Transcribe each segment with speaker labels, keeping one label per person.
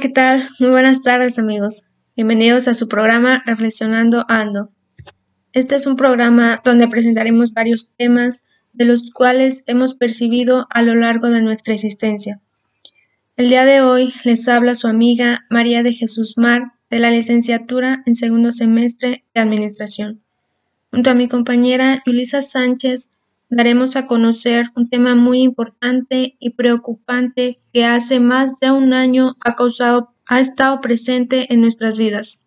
Speaker 1: ¿qué tal? Muy buenas tardes amigos. Bienvenidos a su programa Reflexionando Ando. Este es un programa donde presentaremos varios temas de los cuales hemos percibido a lo largo de nuestra existencia. El día de hoy les habla su amiga María de Jesús Mar de la licenciatura en segundo semestre de Administración. Junto a mi compañera Yulisa Sánchez daremos a conocer un tema muy importante y preocupante que hace más de un año ha causado ha estado presente en nuestras vidas.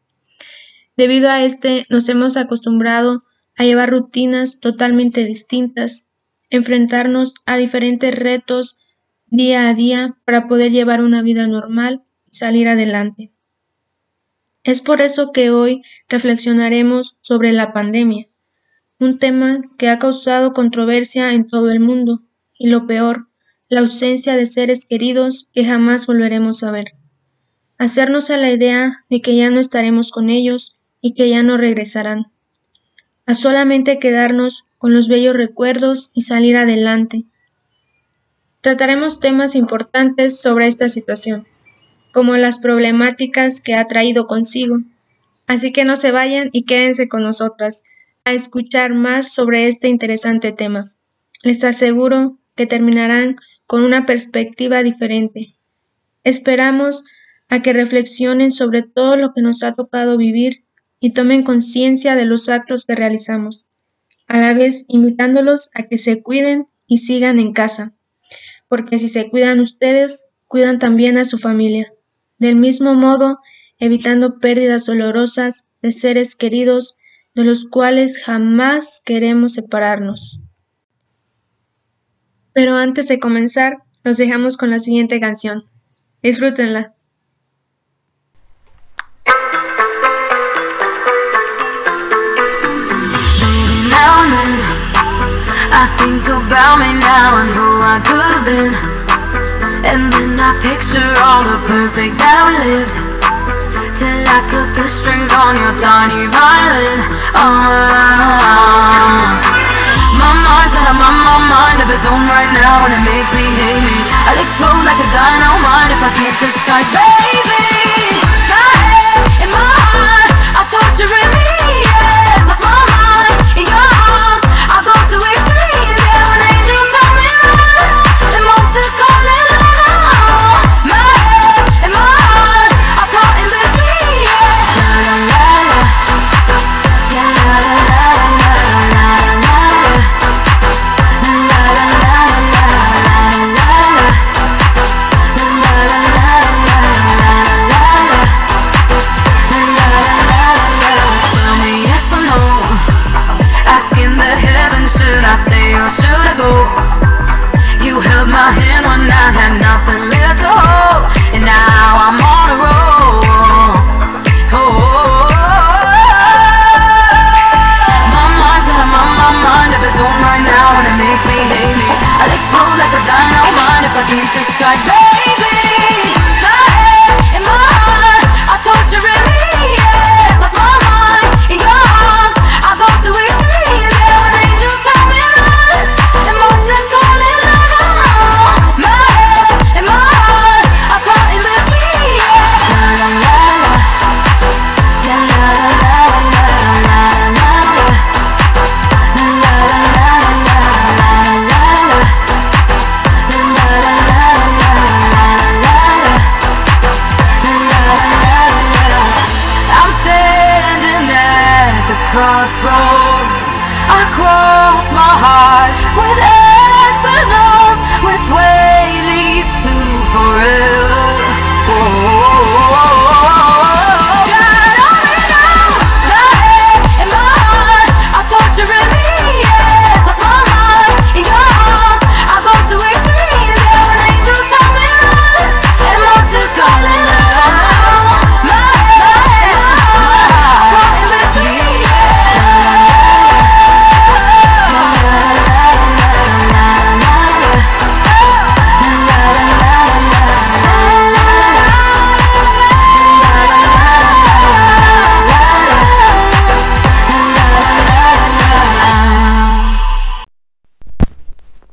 Speaker 1: Debido a este, nos hemos acostumbrado a llevar rutinas totalmente distintas, enfrentarnos a diferentes retos día a día para poder llevar una vida normal y salir adelante. Es por eso que hoy reflexionaremos sobre la pandemia, un tema que ha causado controversia en todo el mundo, y lo peor, la ausencia de seres queridos que jamás volveremos a ver. Hacernos a la idea de que ya no estaremos con ellos y que ya no regresarán. A solamente quedarnos con los bellos recuerdos y salir adelante. Trataremos temas importantes sobre esta situación, como las problemáticas que ha traído consigo. Así que no se vayan y quédense con nosotras a escuchar más sobre este interesante tema. Les aseguro que terminarán con una perspectiva diferente. Esperamos a que reflexionen sobre todo lo que nos ha tocado vivir y tomen conciencia de los actos que realizamos, a la vez invitándolos a que se cuiden y sigan en casa, porque si se cuidan ustedes, cuidan también a su familia. Del mismo modo, evitando pérdidas dolorosas de seres queridos de los cuales jamás queremos separarnos. Pero antes de comenzar, los dejamos con la siguiente canción. Disfrútenla. And then I picture all the perfect that we lived. Till I cut the strings on your tiny violin. Oh. My mind's got a mind, my mind of its own right now And it makes me hate me. I'll explode like a dynamite if I can't decide. Baby, my head in my heart I torture me, yeah. Lost my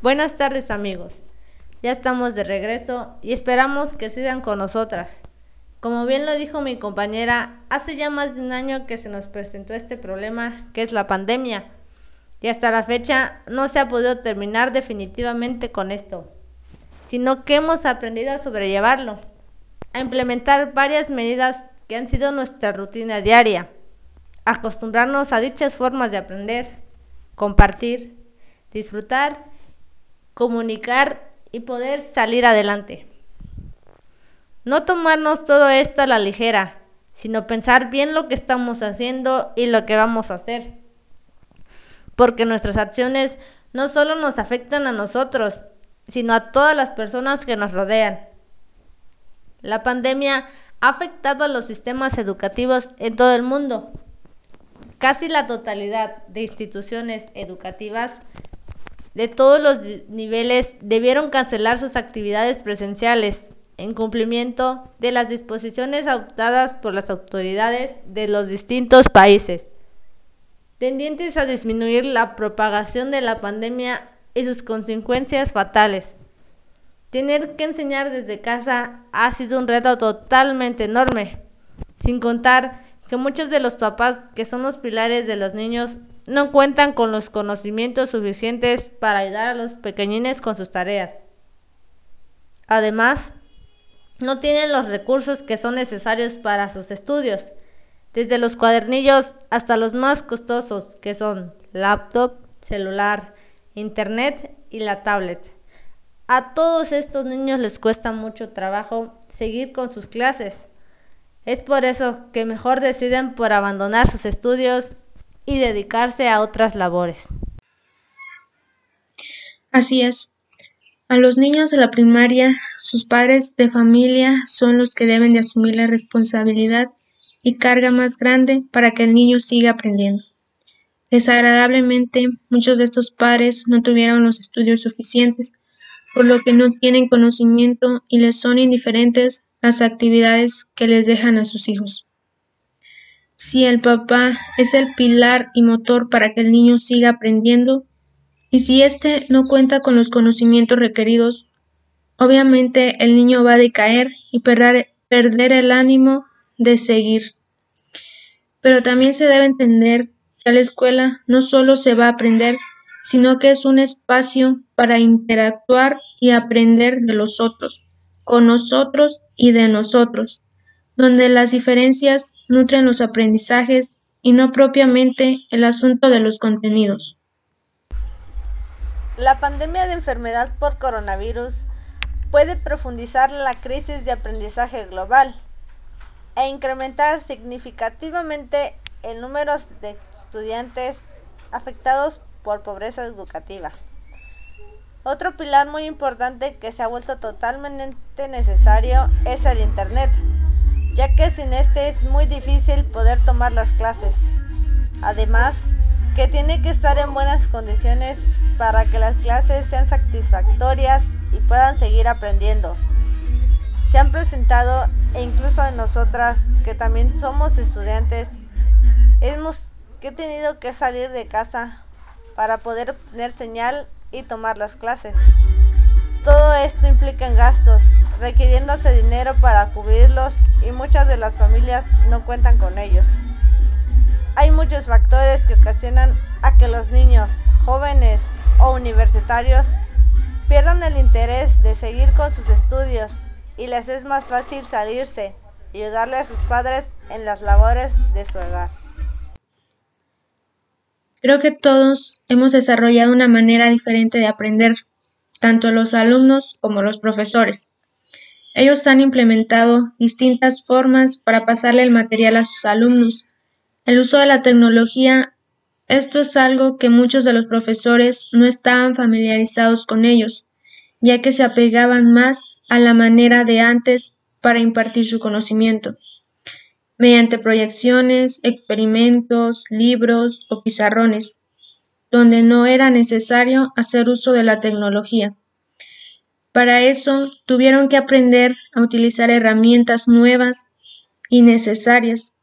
Speaker 2: Buenas tardes amigos, ya estamos de regreso y esperamos que sigan con nosotras. Como bien lo dijo mi compañera, hace ya más de un año que se nos presentó este problema, que es la pandemia, y hasta la fecha no se ha podido terminar definitivamente con esto, sino que hemos aprendido a sobrellevarlo, a implementar varias medidas que han sido nuestra rutina diaria, acostumbrarnos a dichas formas de aprender, compartir, disfrutar, comunicar y poder salir adelante. No tomarnos todo esto a la ligera, sino pensar bien lo que estamos haciendo y lo que vamos a hacer. Porque nuestras acciones no solo nos afectan a nosotros, sino a todas las personas que nos rodean. La pandemia ha afectado a los sistemas educativos en todo el mundo. Casi la totalidad de instituciones educativas de todos los niveles debieron cancelar sus actividades presenciales en cumplimiento de las disposiciones adoptadas por las autoridades de los distintos países, tendientes a disminuir la propagación de la pandemia y sus consecuencias fatales. Tener que enseñar desde casa ha sido un reto totalmente enorme, sin contar que muchos de los papás que son los pilares de los niños no cuentan con los conocimientos suficientes para ayudar a los pequeñines con sus tareas. Además, no tienen los recursos que son necesarios para sus estudios, desde los cuadernillos hasta los más costosos, que son laptop, celular, internet y la tablet. A todos estos niños les cuesta mucho trabajo seguir con sus clases. Es por eso que mejor deciden por abandonar sus estudios y dedicarse a otras labores.
Speaker 3: Así es. A los niños de la primaria, sus padres de familia son los que deben de asumir la responsabilidad y carga más grande para que el niño siga aprendiendo. Desagradablemente, muchos de estos padres no tuvieron los estudios suficientes, por lo que no tienen conocimiento y les son indiferentes las actividades que les dejan a sus hijos. Si el papá es el pilar y motor para que el niño siga aprendiendo, y si éste no cuenta con los conocimientos requeridos, obviamente el niño va a decaer y perder, el ánimo de seguir. Pero también se debe entender que la escuela no solo se va a aprender, sino que es un espacio para interactuar y aprender de los otros, con nosotros y de nosotros, donde las diferencias nutren los aprendizajes y no propiamente el asunto de los contenidos.
Speaker 2: La pandemia de enfermedad por coronavirus puede profundizar la crisis de aprendizaje global e incrementar significativamente el número de estudiantes afectados por pobreza educativa. Otro pilar muy importante que se ha vuelto totalmente necesario es el Internet, ya que sin este es muy difícil poder tomar las clases. Además, que tiene que estar en buenas condiciones para que las clases sean satisfactorias y puedan seguir aprendiendo. Se han presentado, e incluso en nosotras, que también somos estudiantes, hemos que tenido que salir de casa para poder tener señal y tomar las clases. Todo esto implica gastos, requiriéndose dinero para cubrirlos y muchas de las familias no cuentan con ellos. Hay muchos factores que ocasionan a que los niños, jóvenes o universitarios pierdan el interés de seguir con sus estudios y les es más fácil salirse y ayudarle a sus padres en las labores de su hogar.
Speaker 3: Creo que todos hemos desarrollado una manera diferente de aprender, tanto los alumnos como los profesores. Ellos han implementado distintas formas para pasarle el material a sus alumnos. El uso de la tecnología esto es algo que muchos de los profesores no estaban familiarizados con ellos, ya que se apegaban más a la manera de antes para impartir su conocimiento, mediante proyecciones, experimentos, libros o pizarrones, donde no era necesario hacer uso de la tecnología. Para eso tuvieron que aprender a utilizar herramientas nuevas y necesarias,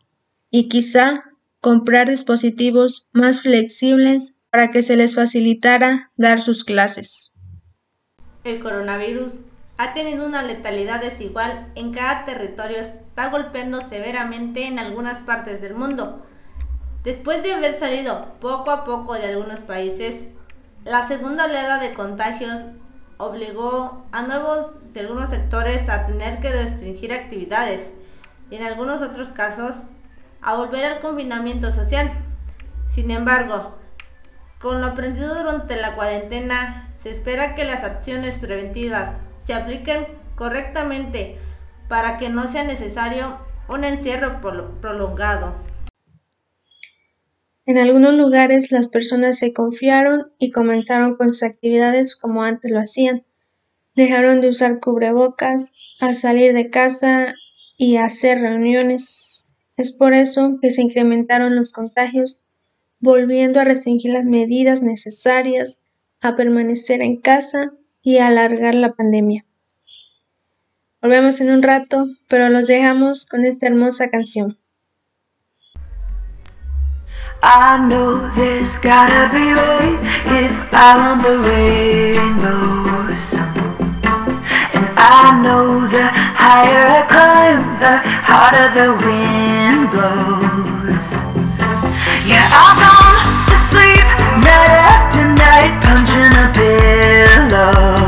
Speaker 3: y quizá comprar dispositivos más flexibles para que se les facilitara dar sus clases.
Speaker 2: El coronavirus ha tenido una letalidad desigual en cada territorio, está golpeando severamente en algunas partes del mundo. Después de haber salido poco a poco de algunos países, la segunda oleada de contagios obligó a nuevos de algunos sectores a tener que restringir actividades y en algunos otros casos a volver al confinamiento social. Sin embargo, con lo aprendido durante la cuarentena, se espera que las acciones preventivas se apliquen correctamente para que no sea necesario un encierro prolongado.
Speaker 1: En algunos lugares las personas se confiaron y comenzaron con sus actividades como antes lo hacían. Dejaron de usar cubrebocas, a salir de casa y hacer reuniones. Es por eso que se incrementaron los contagios, volviendo a restringir las medidas necesarias, a permanecer en casa y a alargar la pandemia. Volvemos en un rato, pero los dejamos con esta hermosa canción. I know there's gotta be rain if I want the rainbows. And I know the higher I climb, the harder the wind blows. Yeah, I've gone to sleep night after night, punching a pillow.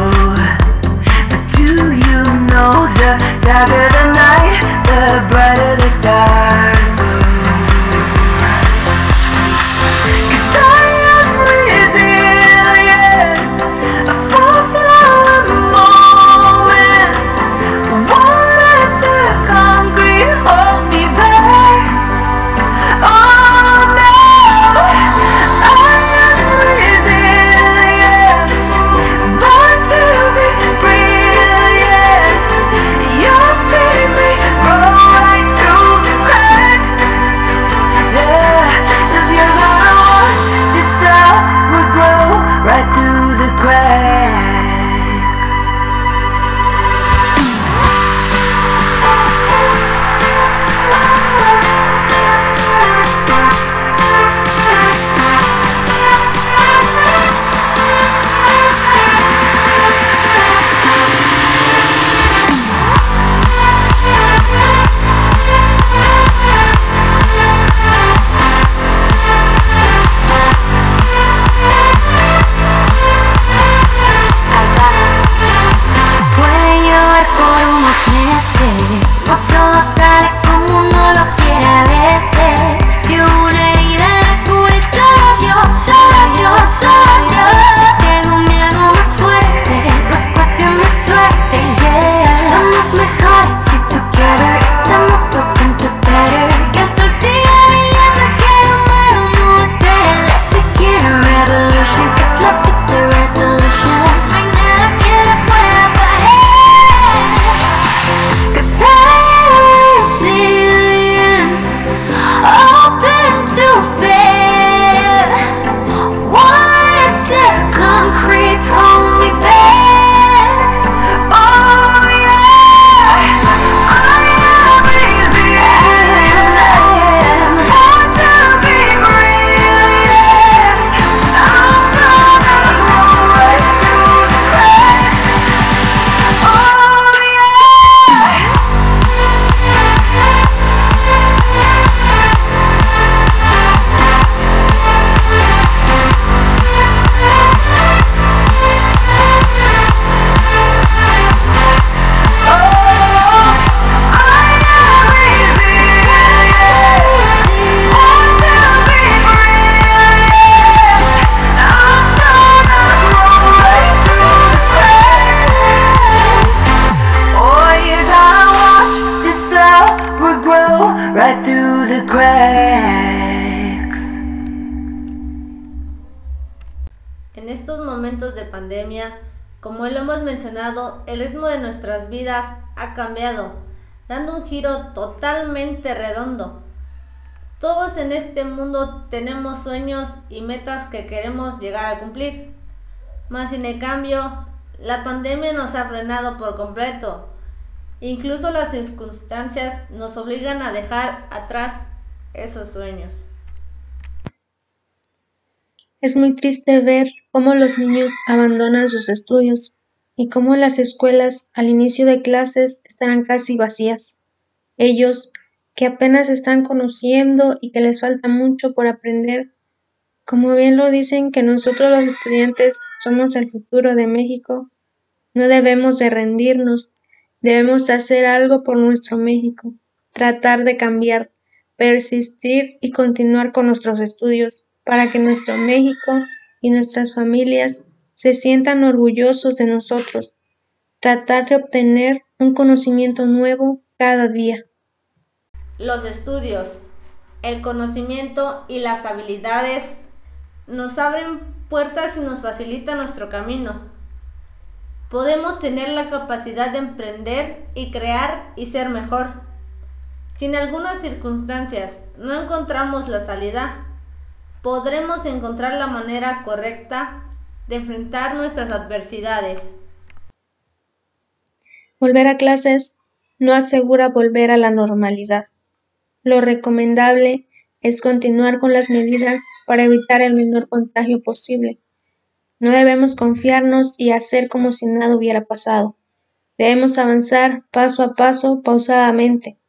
Speaker 2: Mencionado, el ritmo de nuestras vidas ha cambiado, dando un giro totalmente redondo. Todos en este mundo tenemos sueños y metas que queremos llegar a cumplir. Mas sin el cambio, la pandemia nos ha frenado por completo. Incluso las circunstancias nos obligan a dejar atrás esos sueños.
Speaker 1: Es muy triste ver cómo los niños abandonan sus estudios,
Speaker 3: y cómo las escuelas al inicio de clases estarán casi vacías. Ellos, que apenas están conociendo y que les falta mucho por aprender, como bien lo dicen que nosotros los estudiantes somos el futuro de México, no debemos de rendirnos, debemos hacer algo por nuestro México, tratar de cambiar, persistir y continuar con nuestros estudios para que nuestro México y nuestras familias se sientan orgullosos de nosotros, tratar de obtener un conocimiento nuevo cada día.
Speaker 2: Los estudios, el conocimiento y las habilidades nos abren puertas y nos facilitan nuestro camino. Podemos tener la capacidad de emprender y crear y ser mejor. Si en algunas circunstancias no encontramos la salida, podremos encontrar la manera correcta de enfrentar nuestras adversidades.
Speaker 3: Volver a clases no asegura volver a la normalidad. Lo recomendable es continuar con las medidas para evitar el menor contagio posible. No debemos confiarnos y hacer como si nada hubiera pasado. Debemos avanzar paso a paso, pausadamente,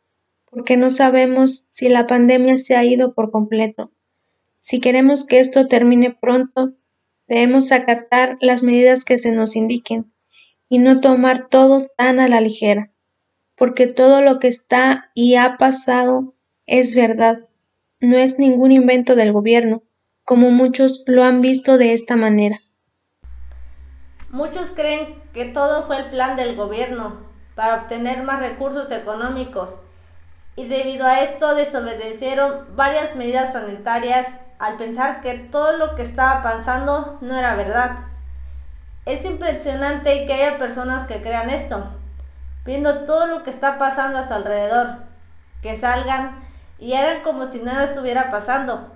Speaker 3: porque no sabemos si la pandemia se ha ido por completo. Si queremos que esto termine pronto, Debemos acatar las medidas que se nos indiquen y no tomar todo tan a la ligera, porque todo lo que está y ha pasado es verdad, no es ningún invento del gobierno, como muchos lo han visto de esta manera.
Speaker 2: Muchos creen que todo fue el plan del gobierno para obtener más recursos económicos y debido a esto desobedecieron varias medidas sanitarias al pensar que todo lo que estaba pasando no era verdad. Es impresionante que haya personas que crean esto, viendo todo lo que está pasando a su alrededor, que salgan y hagan como si nada estuviera pasando,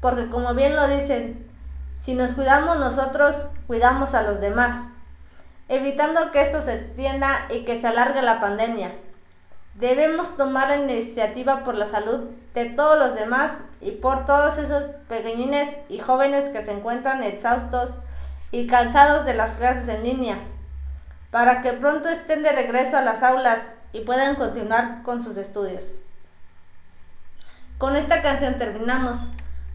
Speaker 2: porque como bien lo dicen, si nos cuidamos nosotros, cuidamos a los demás, evitando que esto se extienda y que se alargue la pandemia. Debemos tomar la iniciativa por la salud de todos los demás y por todos esos pequeñines y jóvenes que se encuentran exhaustos y cansados de las clases en línea, para que pronto estén de regreso a las aulas y puedan continuar con sus estudios. Con esta canción terminamos,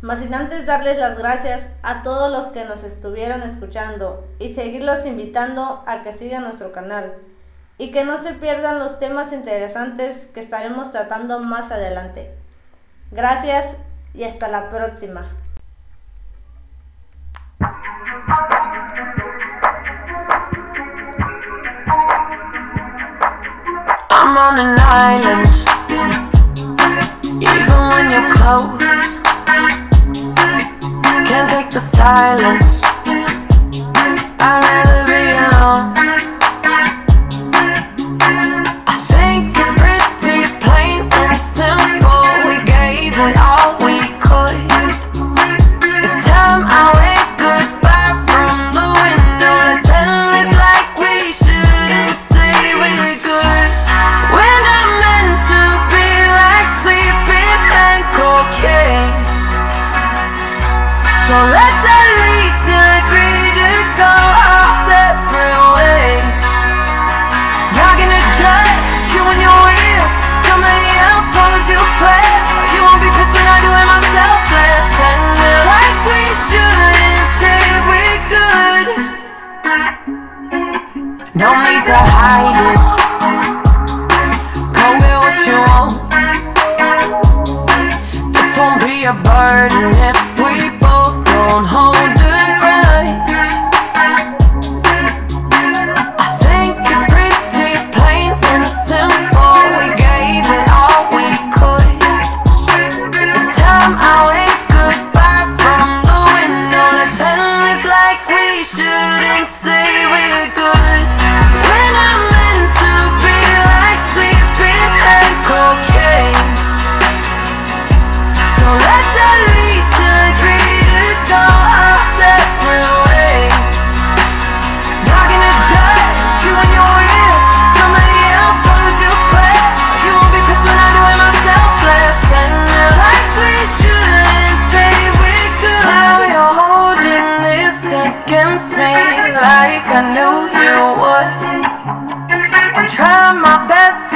Speaker 2: mas sin antes darles las gracias a todos los que nos estuvieron escuchando y seguirlos invitando a que sigan nuestro canal y que no se pierdan los temas interesantes que estaremos tratando más adelante. Gracias y hasta la próxima. I'm on an island, even when you're close. Can't take the silence.
Speaker 1: my best